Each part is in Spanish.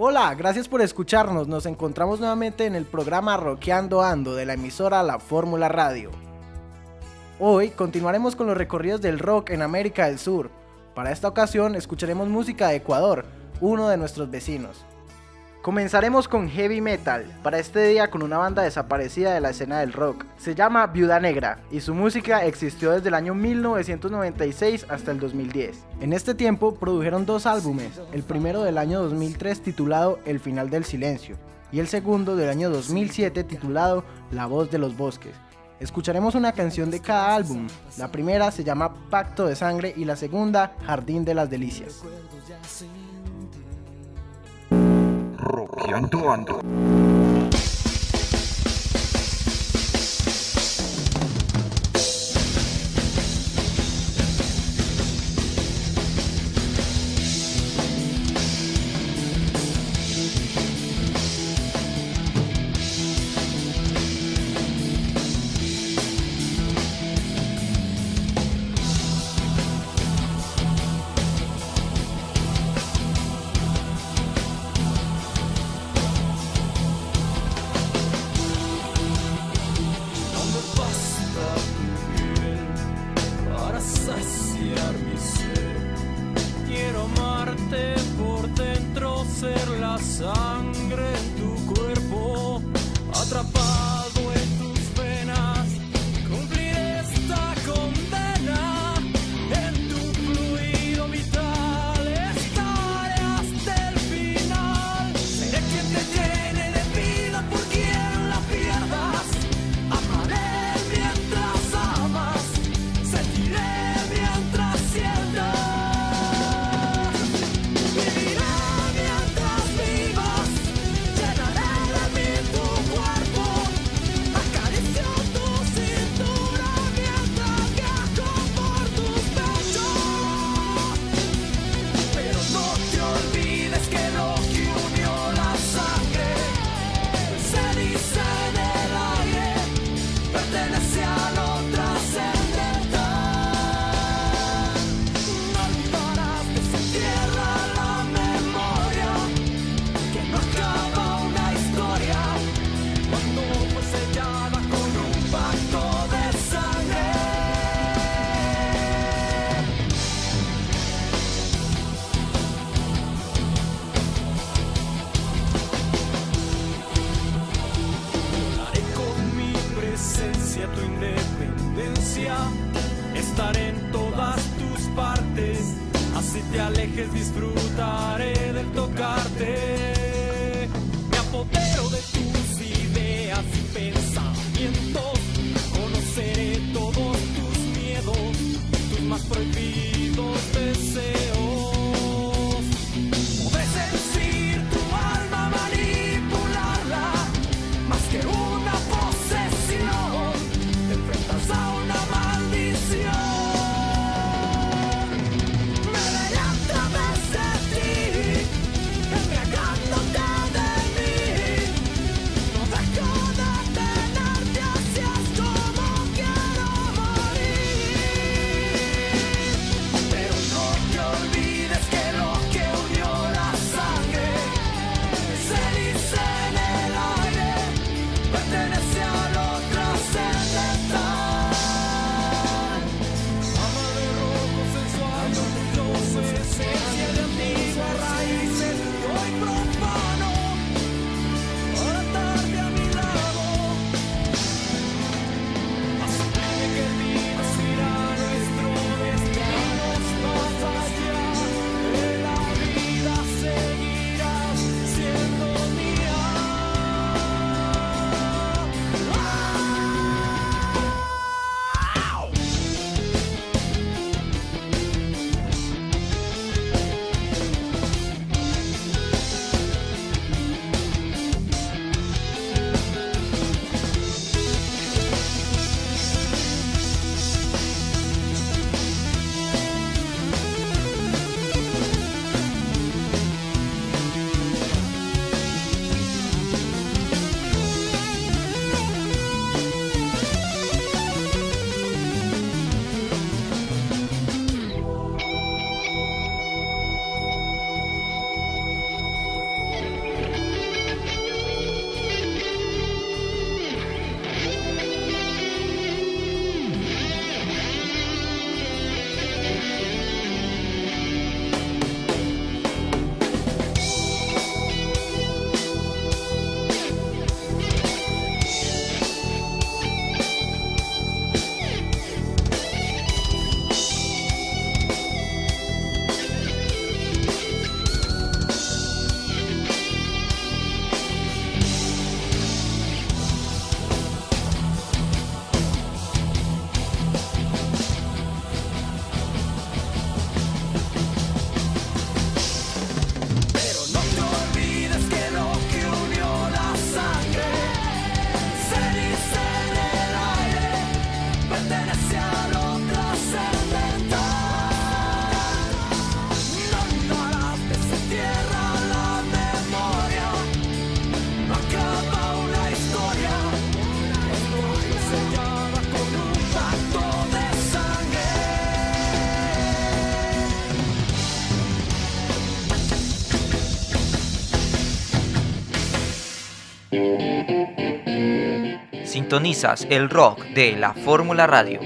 Hola, gracias por escucharnos. Nos encontramos nuevamente en el programa Roqueando Ando de la emisora La Fórmula Radio. Hoy continuaremos con los recorridos del rock en América del Sur. Para esta ocasión escucharemos música de Ecuador, uno de nuestros vecinos. Comenzaremos con heavy metal, para este día con una banda desaparecida de la escena del rock. Se llama Viuda Negra y su música existió desde el año 1996 hasta el 2010. En este tiempo produjeron dos álbumes, el primero del año 2003 titulado El final del silencio y el segundo del año 2007 titulado La voz de los bosques. Escucharemos una canción de cada álbum. La primera se llama Pacto de Sangre y la segunda Jardín de las Delicias. Roqueando Ando. Sintonizas el rock de la Fórmula Radio.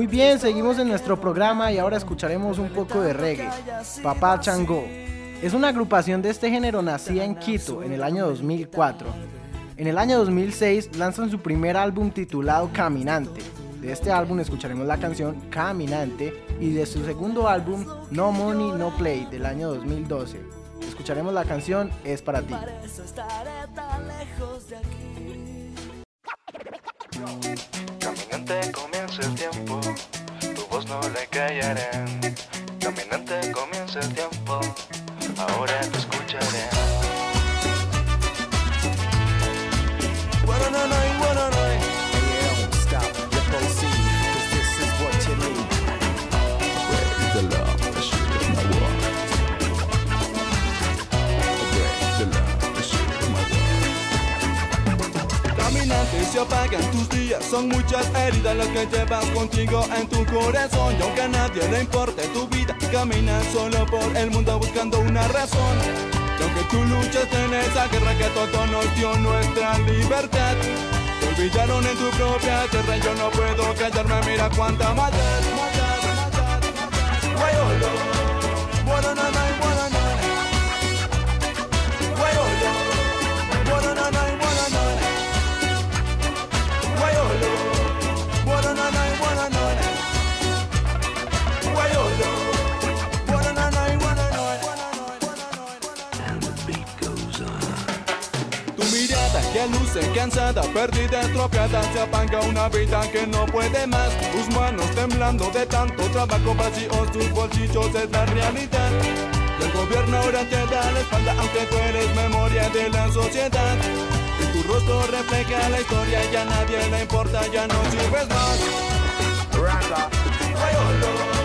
Muy bien, seguimos en nuestro programa y ahora escucharemos un poco de reggae. Papá Chango. Es una agrupación de este género nacida en Quito en el año 2004. En el año 2006 lanzan su primer álbum titulado Caminante. De este álbum escucharemos la canción Caminante y de su segundo álbum No Money No Play del año 2012. Escucharemos la canción Es para ti. Caminante comienza el tiempo, tu voz no le callarán. Caminante comienza el tiempo, ahora te se apagan tus días, son muchas heridas las que llevas contigo en tu corazón. Y aunque a nadie le importe tu vida, caminas solo por el mundo buscando una razón. Y aunque tú luchas en esa guerra que todo nos dio nuestra libertad, te olvidaron en tu propia tierra yo no puedo callarme, mira cuánta maldad, maldad, maldad, maldad. Guayolo, guaranana y luce cansada, perdida, estropeada, se apaga una vida que no puede más. Tus manos temblando de tanto trabajo vacíos, tus bolsillos es la realidad. El gobierno ahora te da la espalda, aunque tú eres memoria de la sociedad. Y tu rostro refleja la historia y a nadie le importa, ya no sirves más. Guayolo,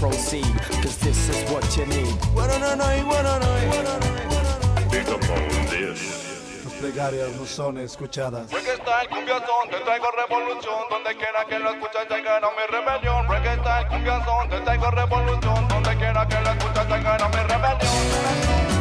proceed, cause this is what you need. Plegarias no son escuchadas. Reggae style, cumbiazón, te traigo revolución. Donde quiera que lo escuches, llegaron mi rebelión. Reggae style, cumbiazón, te traigo revolución. Donde quiera que lo escuches, llegaron mi rebelión.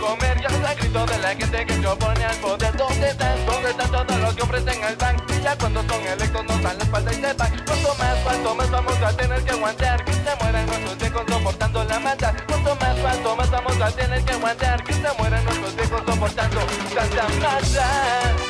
Comer, ya el grito de la gente que se opone al poder. ¿Dónde están? ¿Dónde están todos los que ofrecen el pan? Y ya cuando son electos nos dan la espalda y se van. ¿Cuánto más, cuánto más vamos a tener que aguantar? Que se mueran nuestros viejos soportando la mata. ¿Cuánto más, cuánto más vamos a tener que aguantar? Que se mueran nuestros viejos soportando tanta mata.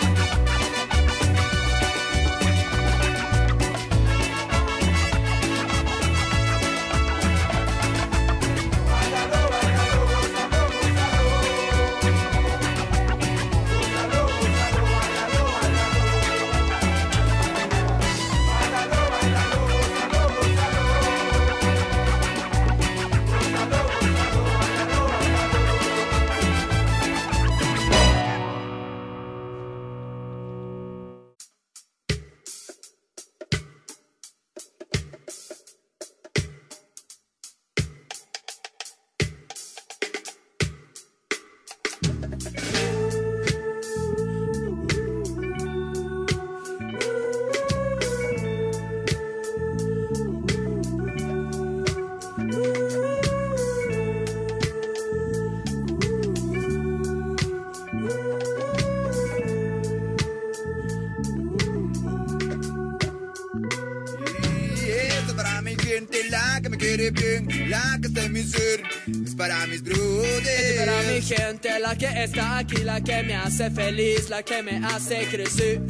Que bien, la que está en mi ser. Es para mis brothers. Para mi gente, la que está aquí, la que me hace feliz, la que me hace crecer.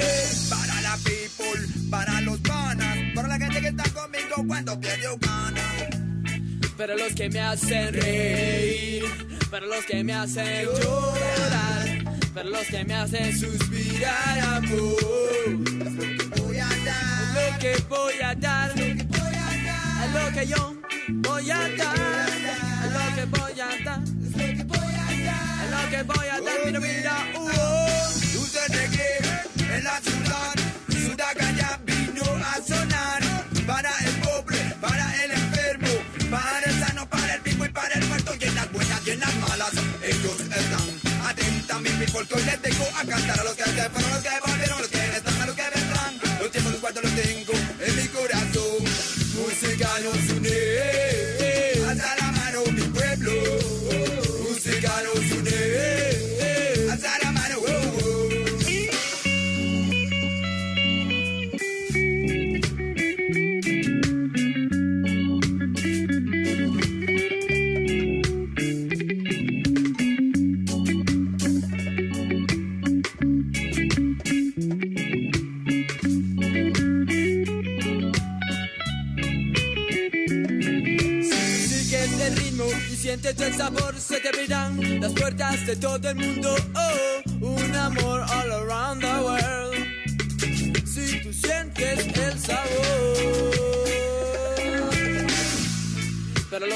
Para la people, para los panas, para la gente que está conmigo cuando pierdo gana. Para los que me hacen reír, para los que me hacen llorar, para los que me hacen suspirar. amor. Es lo que voy a dar. Es lo que voy a dar. Voy a dar. Es lo que yo voy a dar. Mira, mira, uh, oh. De que en la ciudad, Sudacaya vino a sonar para el pobre, para el enfermo, para el sano, para el vivo y para el muerto, y en las buenas y en las malas, ellos están. Atenta mi people, que hoy les tengo a cantar a los que se fueron, los que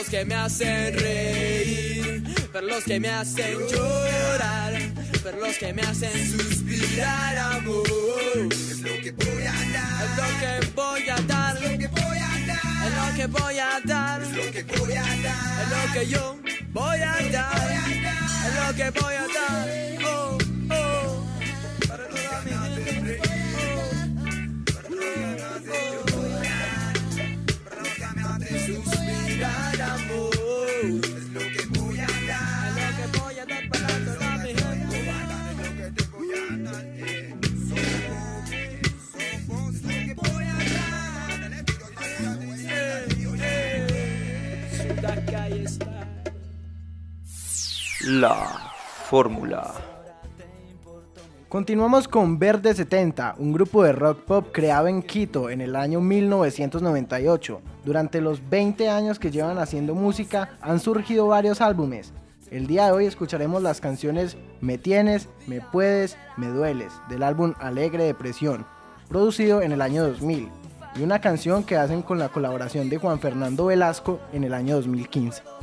los que me hacen reír, para los que me hacen llorar, para los que me hacen suspirar, amor. Es lo que voy a dar. Es lo que voy a dar, Es lo que voy a dar. es lo que voy a dar. Es lo que voy a dar. Es lo que yo voy a dar. Es lo que voy a dar. La fórmula. Continuamos con Verde 70, un grupo de rock pop creado en Quito en el año 1998. Durante los 20 años que llevan haciendo música han surgido varios álbumes. El día de hoy escucharemos las canciones Me Tienes, Me Puedes, Me Dueles del álbum Alegre Depresión, producido en el año 2000, y una canción que hacen con la colaboración de Juan Fernando Velasco en el año 2015.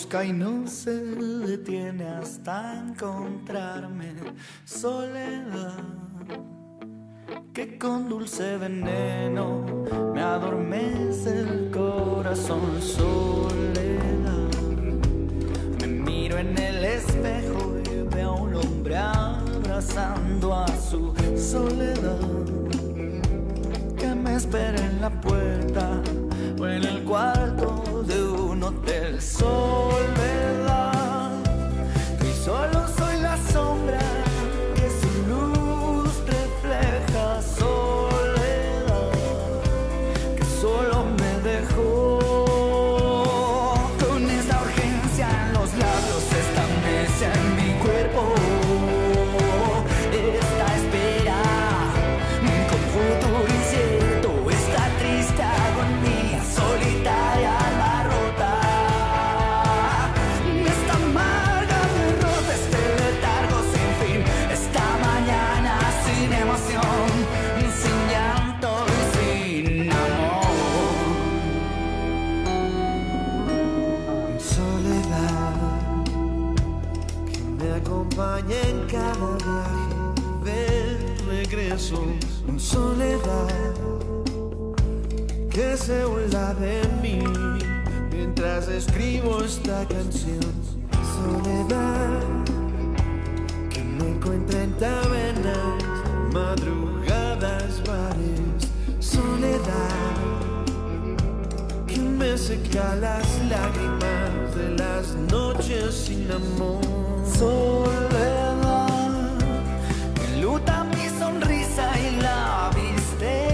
Busca y no se detiene hasta encontrarme. Soledad que con dulce veneno me adormece el corazón. Soledad, me miro en el espejo y veo a un hombre abrazando a su soledad que me espera en la puerta o en el cuarto de un hotel. Soledad, regreso. Soledad que se burla de mí mientras escribo esta canción. Soledad que me encuentra en tabernas, madrugadas, bares. Soledad que me seca las lágrimas de las noches sin amor. Soledad la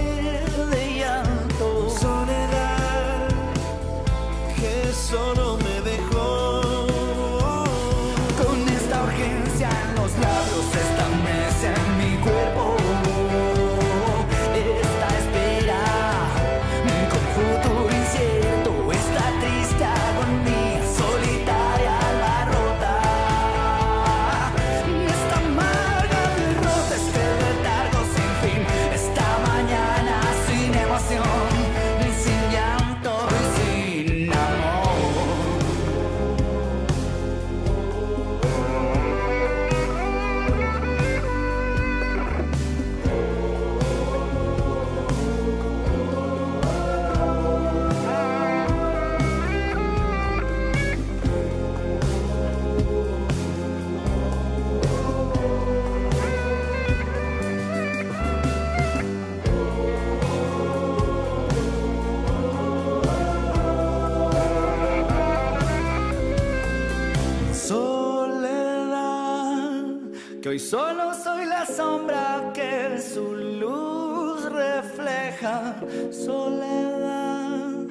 Soledad,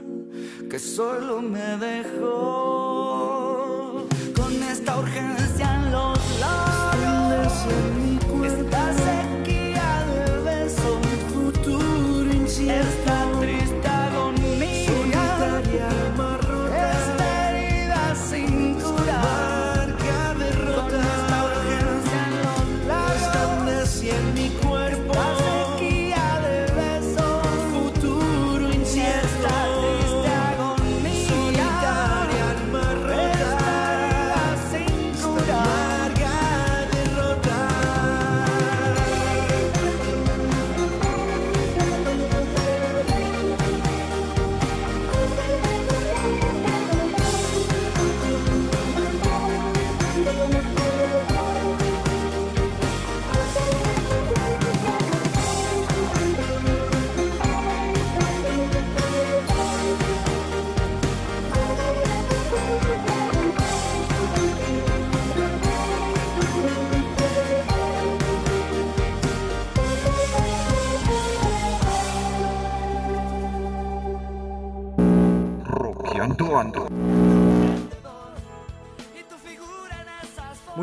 que solo me dejó con esta urgencia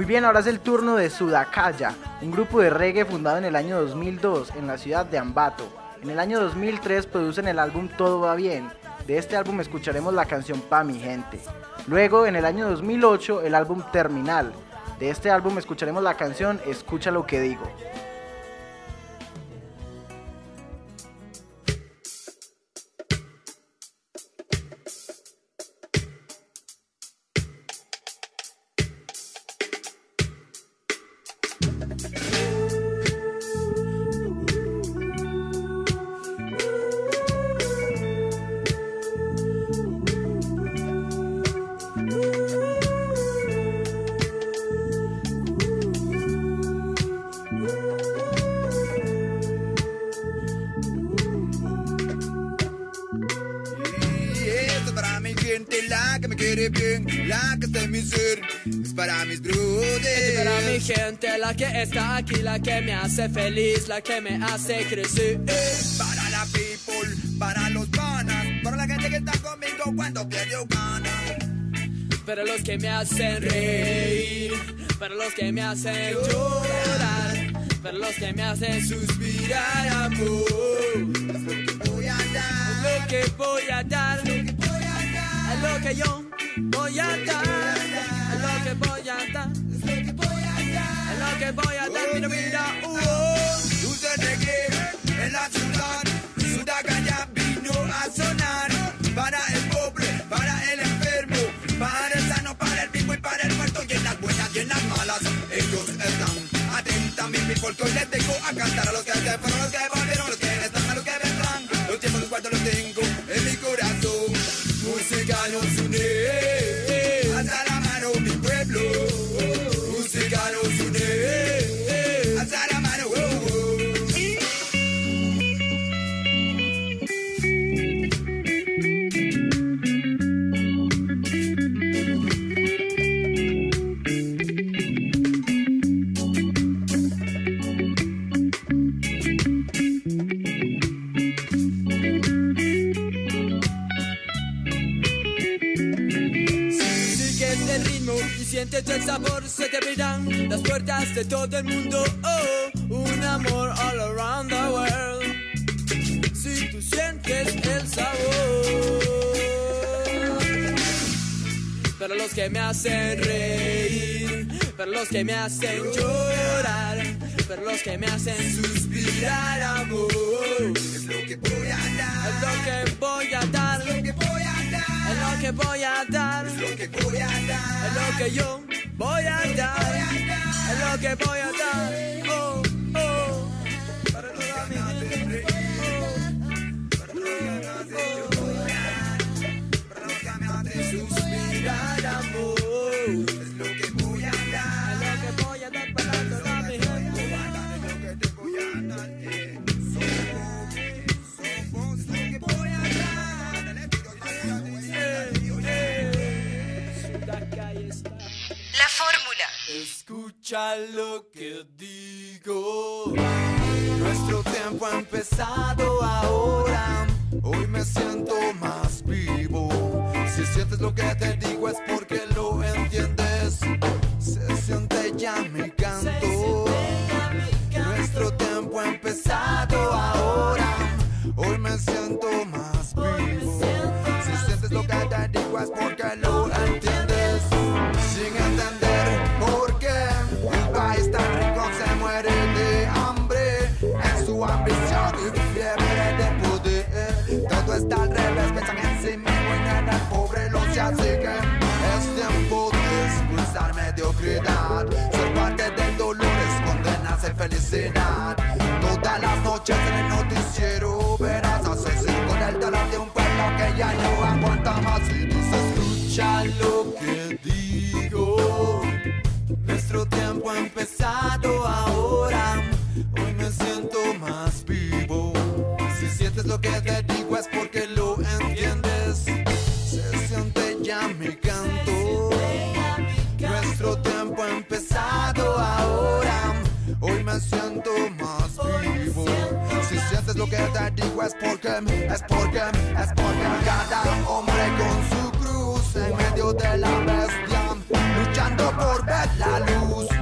Muy bien, ahora es el turno de Sudakaya, un grupo de reggae fundado en el año 2002 en la ciudad de Ambato. En el año 2003 producen el álbum Todo va bien. De este álbum escucharemos la canción Pa mi gente. Luego, en el año 2008, el álbum Terminal. De este álbum escucharemos la canción Escucha lo que digo. Bien, la que está en mi ser, es para mis brothers. Es para mi gente, la que está aquí, la que me hace feliz, la que me hace crecer. Para la people, para los panas, para la gente que está conmigo cuando pierdo ganas. Para los que me hacen reír, para los que me hacen llorar, para los que me hacen suspirar, amor. Es lo que voy a dar, Es lo que voy a dar, es lo que voy a dar, es lo que yo voy a dar, es lo que voy a dar, es lo que voy a dar. lo que voy a dar, mira, mira, uh, oh. Dulce reggae en la ciudad, Sudacaya vino a sonar para el pobre, para el enfermo, para el sano, para el vivo y para el muerto y en las buenas y en las malas ellos están. Atenta mi people que hoy les tengo a cantar a los que se fueron, los que todo el mundo. Oh, un amor all around the world. Si tú sientes el sabor. Para los que me hacen reír, para los que me hacen llorar, para los que me hacen suspirar, amor. Es lo que voy a dar, es lo que voy a dar, es lo que voy a dar. es lo que voy a dar. Es lo que yo voy a dar. Es lo que voy a dar. Escucha lo que digo. Nuestro tiempo ha empezado ahora. Hoy me siento más vivo. Si sientes lo que te digo es porque lo entiendes. Se siente ya mi canto. Nuestro tiempo ha empezado ahora. Hoy me siento más vivo. Si sientes lo que te digo es porque lo felicidad. Todas las noches en el noticiero verás asesinos con el dolor de un pueblo que ya no aguanta más. Y dices, escucha lo que digo. Nuestro tiempo ha empezado ahora. Hoy me siento más vivo. Si sientes lo que te me siento más vivo. Si sientes lo que te digo es porque, es porque, es porque cada hombre con su cruz en medio de la bestia, luchando por ver la luz.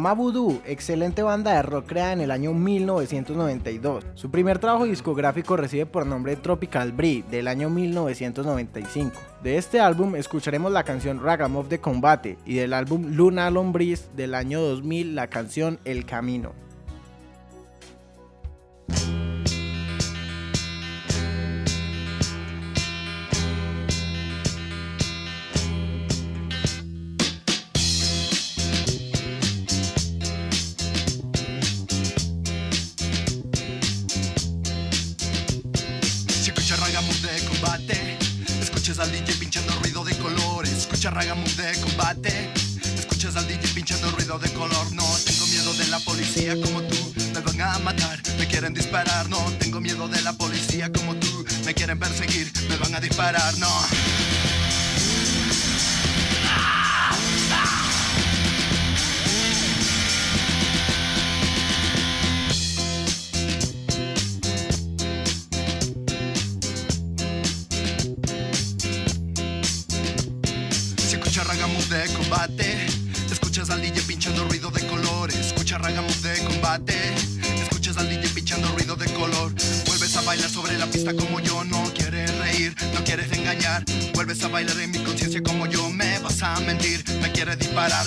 Mamá Voodoo, excelente banda de rock creada en el año 1992. Su primer trabajo discográfico recibe por nombre Tropical Breed del año 1995. De este álbum escucharemos la canción Ragamuff de Combate y del álbum Luna Lombriz del año 2000 la canción El Camino. Escuchas al DJ pinchando ruido de color. No tengo miedo de la policía como tú, me van a matar, me quieren disparar. No tengo miedo de la policía como tú, me quieren perseguir, me van a disparar. No. Ruido de colores. Escuchas Ragamuff de combate, escuchas al DJ pinchando ruido de color. Vuelves a bailar sobre la pista como yo, no quieres reír, no quieres engañar. Vuelves a bailar en mi conciencia como yo, me vas a mentir, me quieres disparar.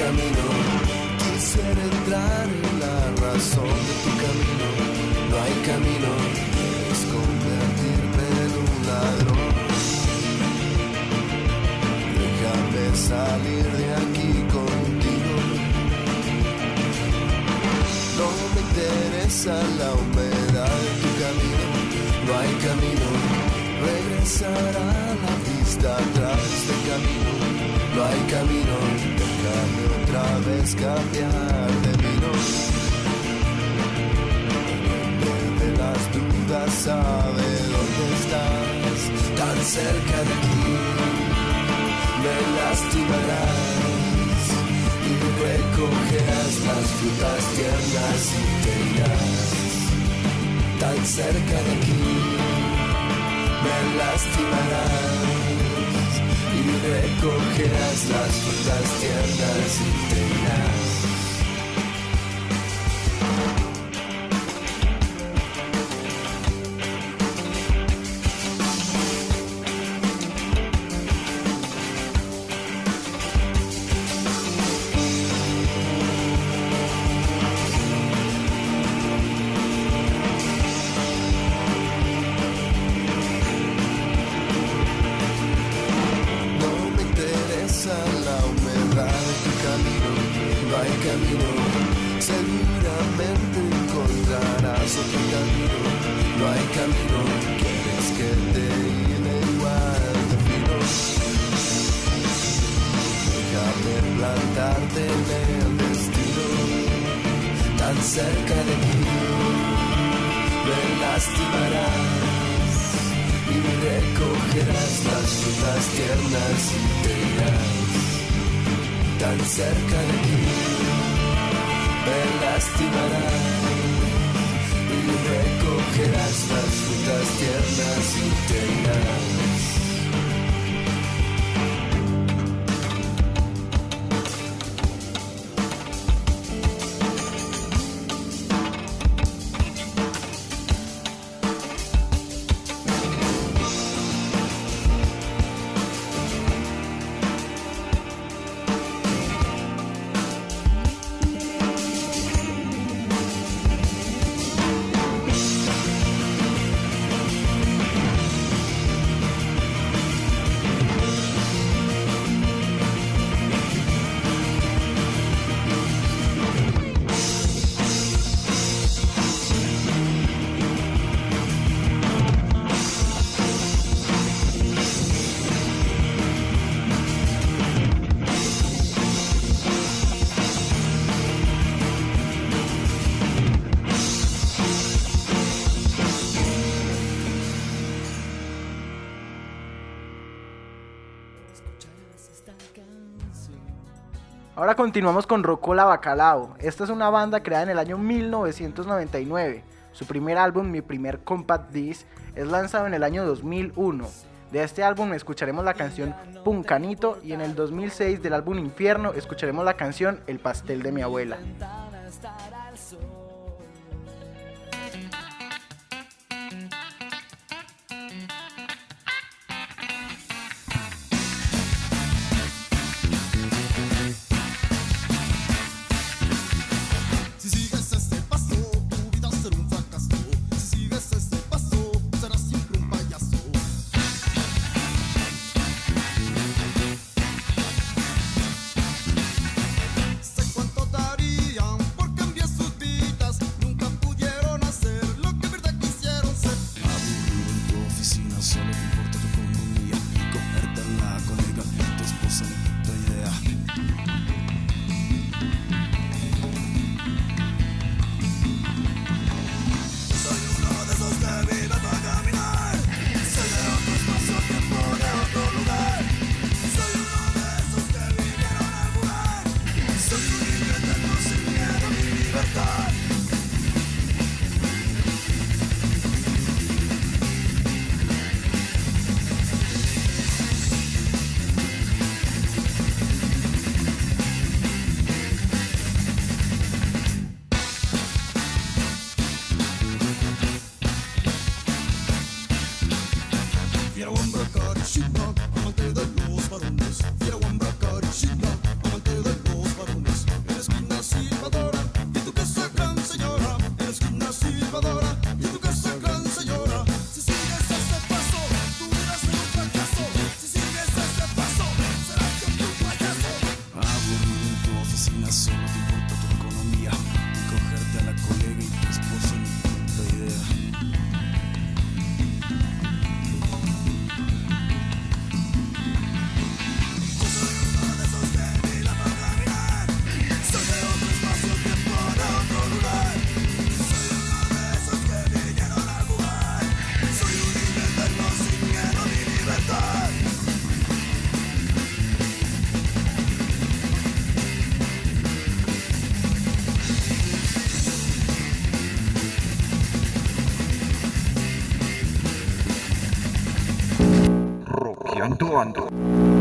camino. Quisiera entrar en la razón de tu camino. Vez cambiar de vino. De las dudas sabe dónde estás, tan cerca de aquí. Me lastimarás y recogerás las frutas tiernas y te tan cerca de aquí. Me lastimarás recogerás las frutas tiernas y te irás. Me lastimarás y recogerás las frutas tiernas y te irás tan cerca de ti. Me lastimarás y recogerás las frutas tiernas y te irás. Continuamos con Rocola Bacalao. Esta es una banda creada en el año 1999. Su primer álbum, Mi Primer Compact Disc, es lanzado en el año 2001. De este álbum escucharemos la canción Puncanito y en el 2006 del álbum Infierno escucharemos la canción El Pastel de mi abuela. Antoine.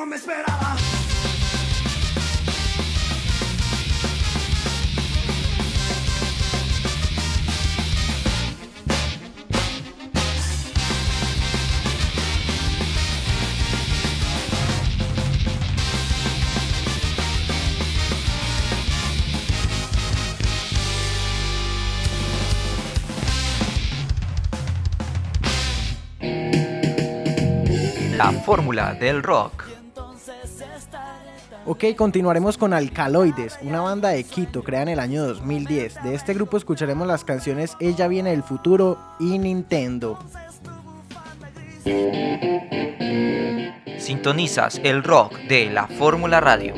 no me esperaba. La fórmula del rock. Ok, continuaremos con Alcaloides, una banda de Quito creada en el año 2010. De este grupo escucharemos las canciones Ella viene del futuro y Nintendo. Sintonizas el rock de la Fórmula Radio.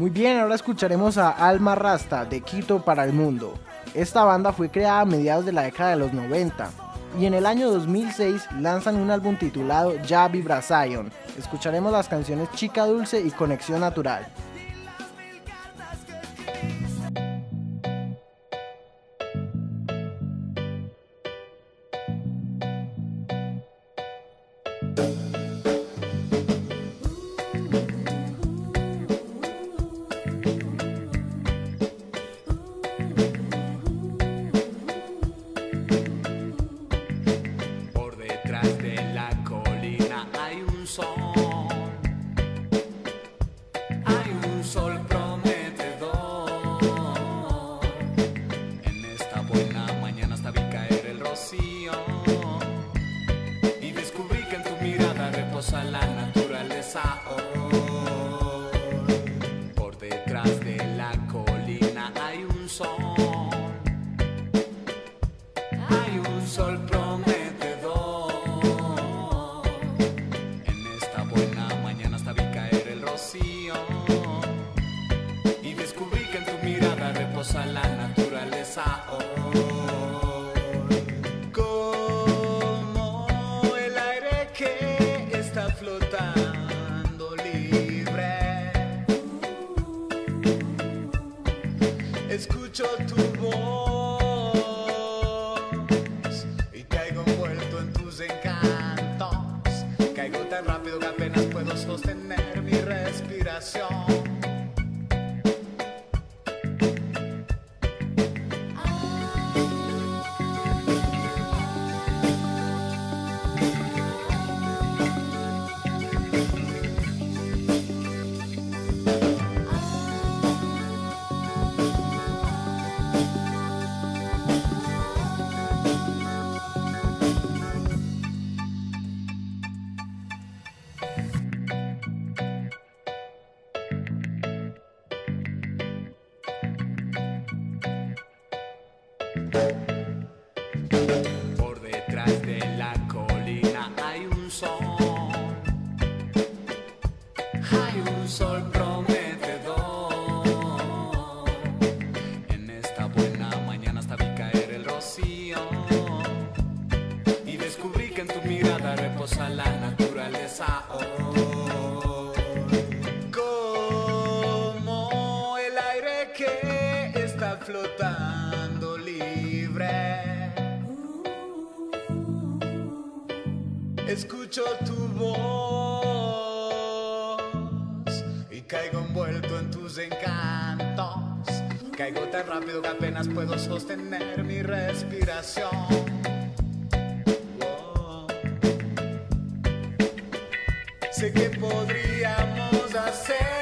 Muy bien, ahora escucharemos a Alma Rasta de Quito para el Mundo. Esta banda fue creada a mediados de la década de los 90 y en el año 2006 lanzan un álbum titulado Ya Vibra Zion. Escucharemos las canciones Chica Dulce y Conexión Natural. naturaleza. Oh. caigo envuelto en tus encantos. Caigo tan rápido que apenas puedo sostener mi respiración. Sé que podríamos hacer.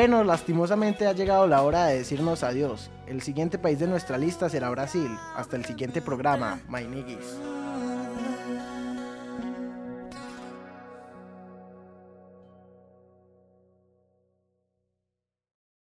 bueno, lastimosamente ha llegado la hora de decirnos adiós. El siguiente país de nuestra lista será Brasil. Hasta el siguiente programa, My